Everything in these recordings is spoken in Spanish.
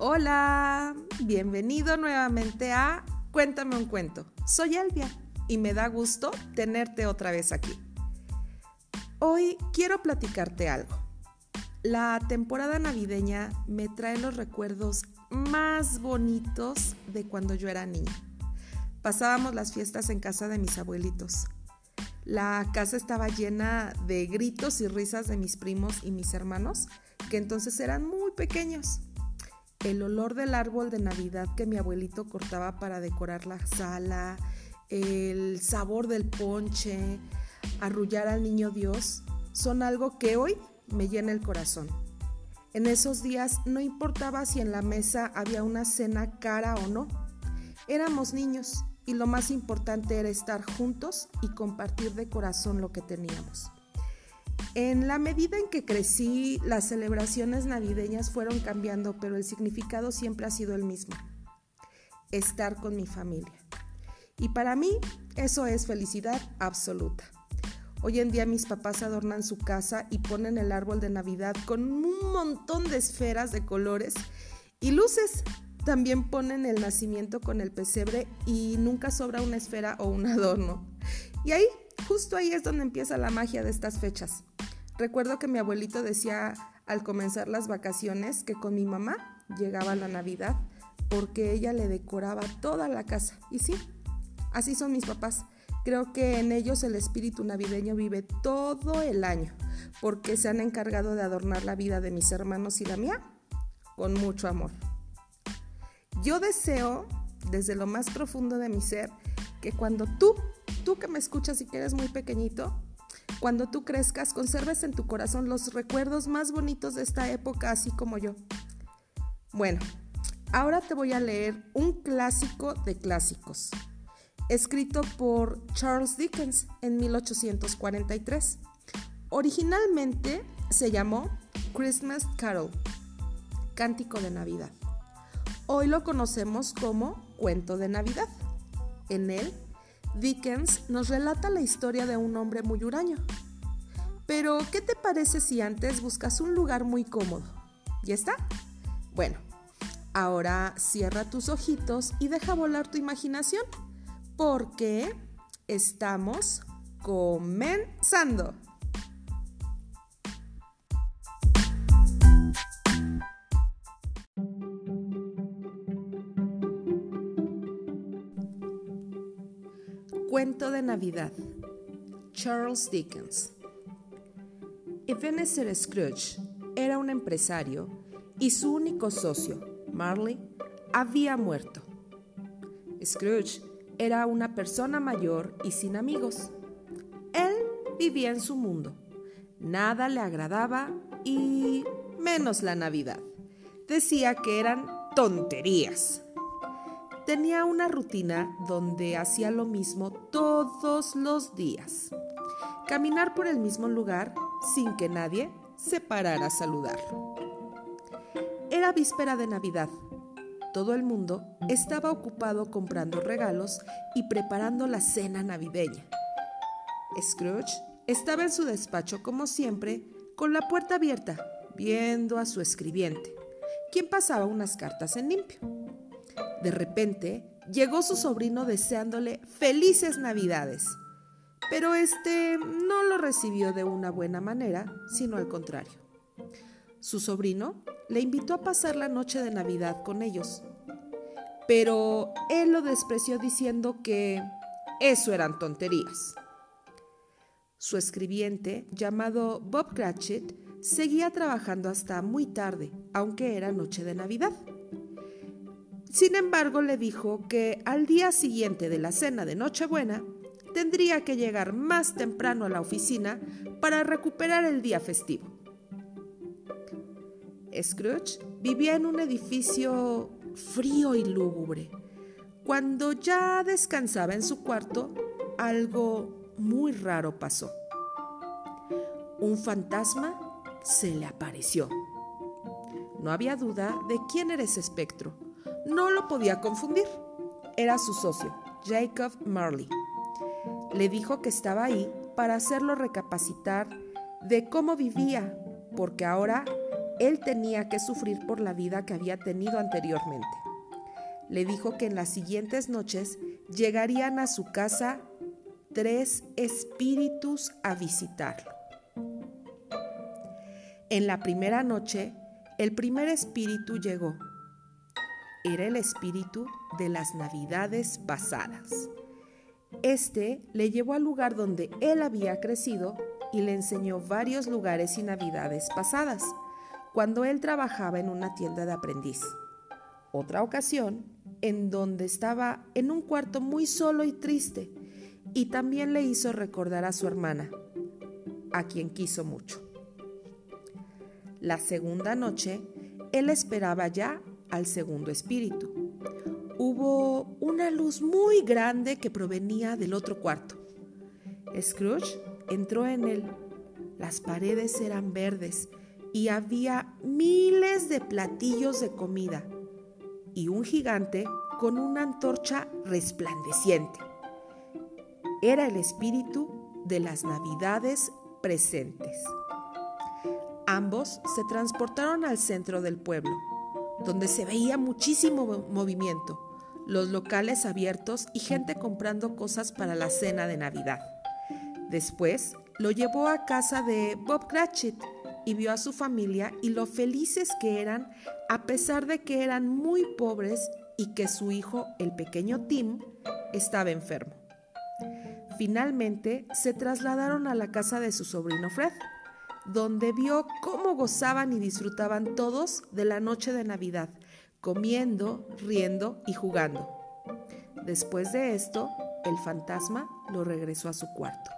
Hola, bienvenido nuevamente a Cuéntame un cuento. Soy Elvia y me da gusto tenerte otra vez aquí. Hoy quiero platicarte algo. La temporada navideña me trae los recuerdos más bonitos de cuando yo era niña. Pasábamos las fiestas en casa de mis abuelitos. La casa estaba llena de gritos y risas de mis primos y mis hermanos, que entonces eran muy pequeños el olor del árbol de Navidad que mi abuelito cortaba para decorar la sala, el sabor del ponche, arrullar al niño Dios, son algo que hoy me llena el corazón. En esos días no importaba si en la mesa había una cena cara o no. Éramos niños y lo más importante era estar juntos y compartir de corazón lo que teníamos. En la medida en que crecí, las celebraciones navideñas fueron cambiando, pero el significado siempre ha sido el mismo, estar con mi familia. Y para mí eso es felicidad absoluta. Hoy en día mis papás adornan su casa y ponen el árbol de Navidad con un montón de esferas de colores y luces. También ponen el nacimiento con el pesebre y nunca sobra una esfera o un adorno. Y ahí, justo ahí es donde empieza la magia de estas fechas. Recuerdo que mi abuelito decía al comenzar las vacaciones que con mi mamá llegaba la Navidad porque ella le decoraba toda la casa. Y sí, así son mis papás. Creo que en ellos el espíritu navideño vive todo el año porque se han encargado de adornar la vida de mis hermanos y la mía con mucho amor. Yo deseo desde lo más profundo de mi ser que cuando tú, tú que me escuchas y que eres muy pequeñito, cuando tú crezcas, conserves en tu corazón los recuerdos más bonitos de esta época, así como yo. Bueno, ahora te voy a leer un clásico de clásicos, escrito por Charles Dickens en 1843. Originalmente se llamó Christmas Carol, Cántico de Navidad. Hoy lo conocemos como Cuento de Navidad. En él Dickens nos relata la historia de un hombre muy huraño. Pero, ¿qué te parece si antes buscas un lugar muy cómodo? ¿Ya está? Bueno, ahora cierra tus ojitos y deja volar tu imaginación, porque estamos comenzando. Cuento de Navidad. Charles Dickens. Ebenezer Scrooge era un empresario y su único socio, Marley, había muerto. Scrooge era una persona mayor y sin amigos. Él vivía en su mundo. Nada le agradaba y menos la Navidad. Decía que eran tonterías tenía una rutina donde hacía lo mismo todos los días. Caminar por el mismo lugar sin que nadie se parara a saludarlo. Era víspera de Navidad. Todo el mundo estaba ocupado comprando regalos y preparando la cena navideña. Scrooge estaba en su despacho como siempre, con la puerta abierta, viendo a su escribiente, quien pasaba unas cartas en limpio. De repente, llegó su sobrino deseándole felices navidades, pero este no lo recibió de una buena manera, sino al contrario. Su sobrino le invitó a pasar la noche de Navidad con ellos, pero él lo despreció diciendo que eso eran tonterías. Su escribiente, llamado Bob Cratchit, seguía trabajando hasta muy tarde, aunque era noche de Navidad. Sin embargo, le dijo que al día siguiente de la cena de Nochebuena tendría que llegar más temprano a la oficina para recuperar el día festivo. Scrooge vivía en un edificio frío y lúgubre. Cuando ya descansaba en su cuarto, algo muy raro pasó. Un fantasma se le apareció. No había duda de quién era ese espectro no lo podía confundir. Era su socio, Jacob Marley. Le dijo que estaba ahí para hacerlo recapacitar de cómo vivía, porque ahora él tenía que sufrir por la vida que había tenido anteriormente. Le dijo que en las siguientes noches llegarían a su casa tres espíritus a visitarlo. En la primera noche, el primer espíritu llegó. El espíritu de las navidades pasadas. Este le llevó al lugar donde él había crecido y le enseñó varios lugares y navidades pasadas, cuando él trabajaba en una tienda de aprendiz. Otra ocasión, en donde estaba en un cuarto muy solo y triste, y también le hizo recordar a su hermana, a quien quiso mucho. La segunda noche, él esperaba ya al segundo espíritu. Hubo una luz muy grande que provenía del otro cuarto. Scrooge entró en él. Las paredes eran verdes y había miles de platillos de comida y un gigante con una antorcha resplandeciente. Era el espíritu de las navidades presentes. Ambos se transportaron al centro del pueblo, donde se veía muchísimo movimiento, los locales abiertos y gente comprando cosas para la cena de Navidad. Después lo llevó a casa de Bob Cratchit y vio a su familia y lo felices que eran a pesar de que eran muy pobres y que su hijo, el pequeño Tim, estaba enfermo. Finalmente se trasladaron a la casa de su sobrino Fred, donde vio cómo gozaban y disfrutaban todos de la noche de Navidad, comiendo, riendo y jugando. Después de esto, el fantasma lo regresó a su cuarto.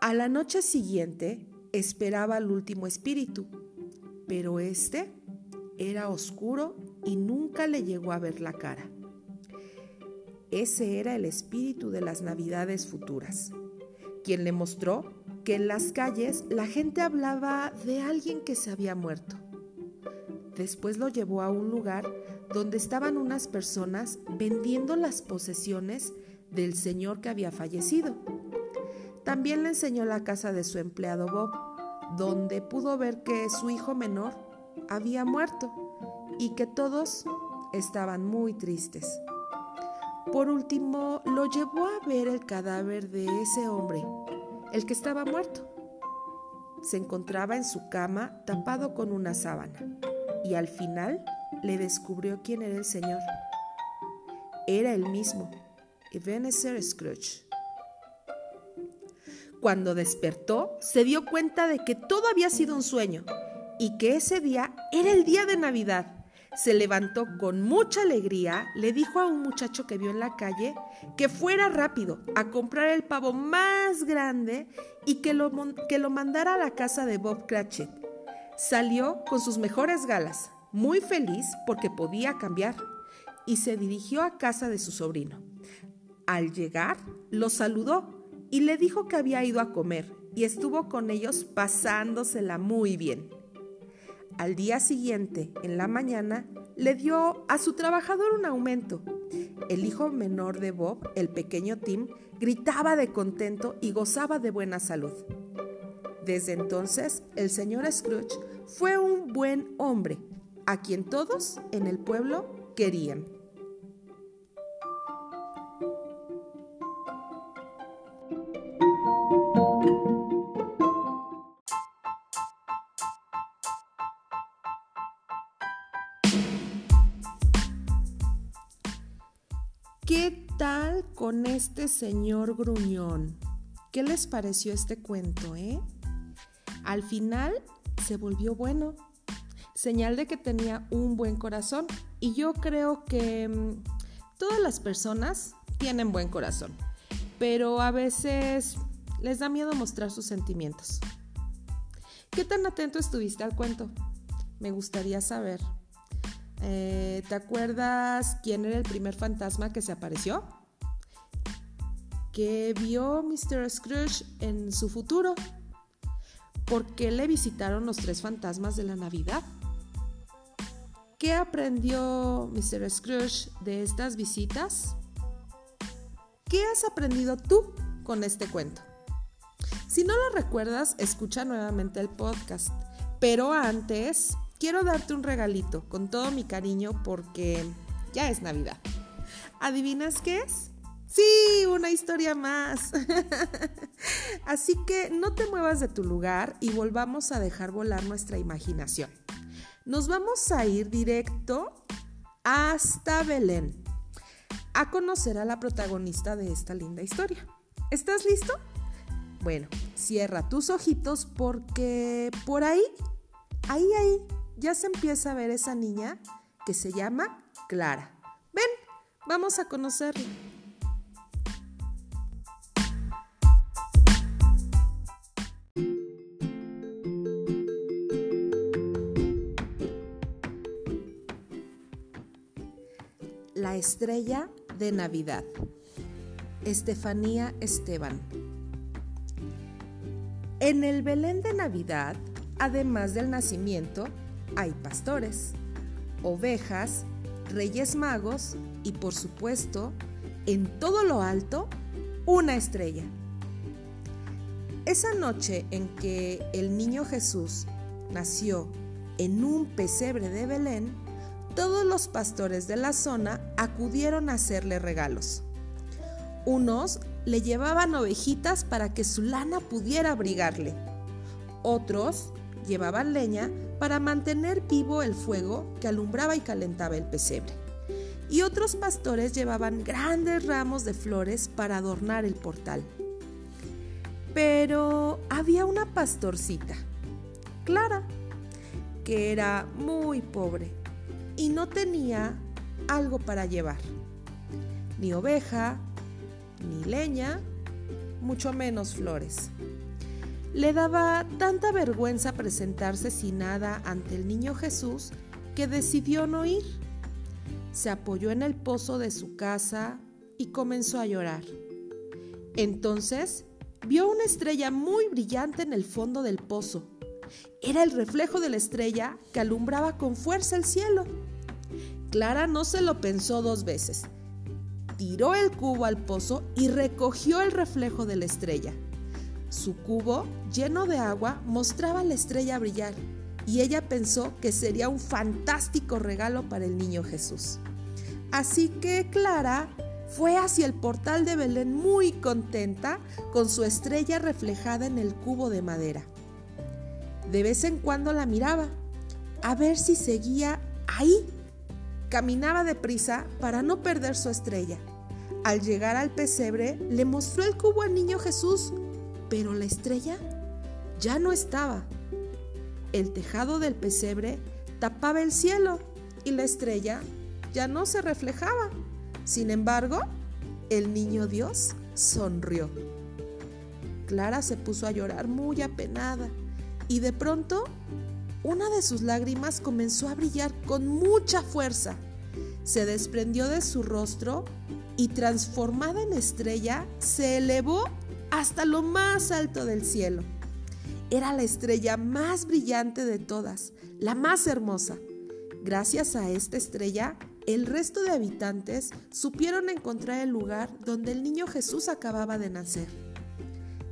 A la noche siguiente esperaba al último espíritu, pero este era oscuro y nunca le llegó a ver la cara. Ese era el espíritu de las navidades futuras, quien le mostró que en las calles la gente hablaba de alguien que se había muerto. Después lo llevó a un lugar donde estaban unas personas vendiendo las posesiones del señor que había fallecido. También le enseñó la casa de su empleado Bob, donde pudo ver que su hijo menor había muerto y que todos estaban muy tristes. Por último, lo llevó a ver el cadáver de ese hombre el que estaba muerto. Se encontraba en su cama tapado con una sábana y al final le descubrió quién era el señor. Era el mismo, Ebenezer Scrooge. Cuando despertó, se dio cuenta de que todo había sido un sueño y que ese día era el día de Navidad se levantó con mucha alegría, le dijo a un muchacho que vio en la calle que fuera rápido a comprar el pavo más grande y que lo, que lo mandara a la casa de Bob Cratchit. Salió con sus mejores galas, muy feliz porque podía cambiar, y se dirigió a casa de su sobrino. Al llegar, lo saludó y le dijo que había ido a comer y estuvo con ellos pasándosela muy bien. Al día siguiente, en la mañana, le dio a su trabajador un aumento. El hijo menor de Bob, el pequeño Tim, gritaba de contento y gozaba de buena salud. Desde entonces, el señor Scrooge fue un buen hombre, a quien todos en el pueblo querían. ¿Qué tal con este señor gruñón? ¿Qué les pareció este cuento, eh? Al final se volvió bueno. Señal de que tenía un buen corazón. Y yo creo que mm, todas las personas tienen buen corazón. Pero a veces les da miedo mostrar sus sentimientos. ¿Qué tan atento estuviste al cuento? Me gustaría saber. Eh, ¿Te acuerdas quién era el primer fantasma que se apareció? ¿Qué vio Mr. Scrooge en su futuro? ¿Por qué le visitaron los tres fantasmas de la Navidad? ¿Qué aprendió Mr. Scrooge de estas visitas? ¿Qué has aprendido tú con este cuento? Si no lo recuerdas, escucha nuevamente el podcast Pero antes, quiero darte un regalito con todo mi cariño porque ya es Navidad. ¿Adivinas qué es? Sí, una historia más. Así que no te muevas de tu lugar y volvamos a dejar volar nuestra imaginación. Nos vamos a ir directo hasta Belén a conocer a la protagonista de esta linda historia. ¿Estás listo? Bueno, cierra tus ojitos porque por ahí, ahí, ahí, ya se empieza a ver esa niña que se llama Clara. Ven, vamos a conocerla. La estrella de Navidad. Estefanía Esteban. En el Belén de Navidad, además del nacimiento, hay pastores, ovejas, reyes magos y por supuesto, en todo lo alto, una estrella. Esa noche en que el niño Jesús nació en un pesebre de Belén, todos los pastores de la zona acudieron a hacerle regalos. Unos le llevaban ovejitas para que su lana pudiera abrigarle. Otros llevaban leña para mantener vivo el fuego que alumbraba y calentaba el pesebre. Y otros pastores llevaban grandes ramos de flores para adornar el portal. Pero había una pastorcita, Clara, que era muy pobre y no tenía algo para llevar. Ni oveja, ni leña, mucho menos flores. Le daba tanta vergüenza presentarse sin nada ante el niño Jesús que decidió no ir. Se apoyó en el pozo de su casa y comenzó a llorar. Entonces vio una estrella muy brillante en el fondo del pozo. Era el reflejo de la estrella que alumbraba con fuerza el cielo. Clara no se lo pensó dos veces. Tiró el cubo al pozo y recogió el reflejo de la estrella. Su cubo, lleno de agua, mostraba la estrella brillar y ella pensó que sería un fantástico regalo para el niño Jesús. Así que Clara fue hacia el portal de Belén muy contenta con su estrella reflejada en el cubo de madera. De vez en cuando la miraba, a ver si seguía ahí Caminaba deprisa para no perder su estrella. Al llegar al pesebre, le mostró el cubo al niño Jesús, pero la estrella ya no estaba. El tejado del pesebre tapaba el cielo y la estrella ya no se reflejaba. Sin embargo, el niño Dios sonrió. Clara se puso a llorar muy apenada y de pronto una de sus lágrimas comenzó a brillar con mucha fuerza. Se desprendió de su rostro y transformada en estrella, se elevó hasta lo más alto del cielo. Era la estrella más brillante de todas, la más hermosa. Gracias a esta estrella, el resto de habitantes supieron encontrar el lugar donde el niño Jesús acababa de nacer.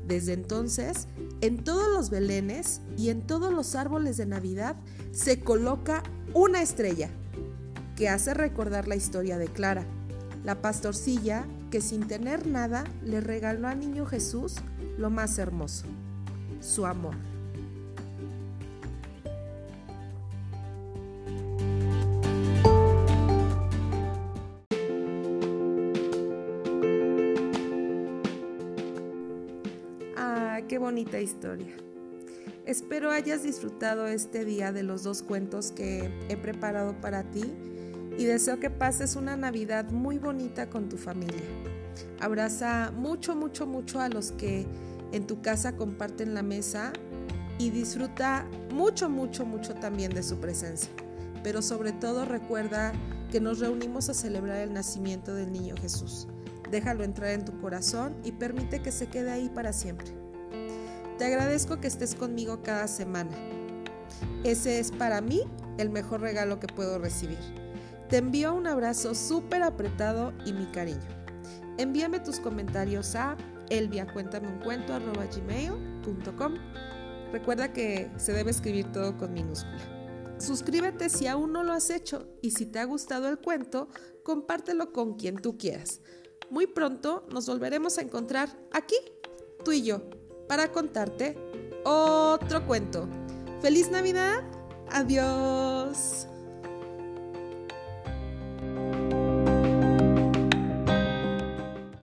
Desde entonces, en todos los belenes y en todos los árboles de Navidad se coloca una estrella que hace recordar la historia de Clara, la pastorcilla que sin tener nada le regaló al niño Jesús lo más hermoso, su amor. qué bonita historia. Espero hayas disfrutado este día de los dos cuentos que he preparado para ti y deseo que pases una Navidad muy bonita con tu familia. Abraza mucho, mucho, mucho a los que en tu casa comparten la mesa y disfruta mucho, mucho, mucho también de su presencia. Pero sobre todo recuerda que nos reunimos a celebrar el nacimiento del niño Jesús. Déjalo entrar en tu corazón y permite que se quede ahí para siempre. Te agradezco que estés conmigo cada semana. Ese es para mí el mejor regalo que puedo recibir. Te envío un abrazo súper apretado y mi cariño. Envíame tus comentarios a elviacuéntameuncuento.gmail.com Recuerda que se debe escribir todo con minúscula. Suscríbete si aún no lo has hecho y si te ha gustado el cuento, compártelo con quien tú quieras. Muy pronto nos volveremos a encontrar aquí, tú y yo, para contarte otro cuento. ¡Feliz Navidad! Adiós.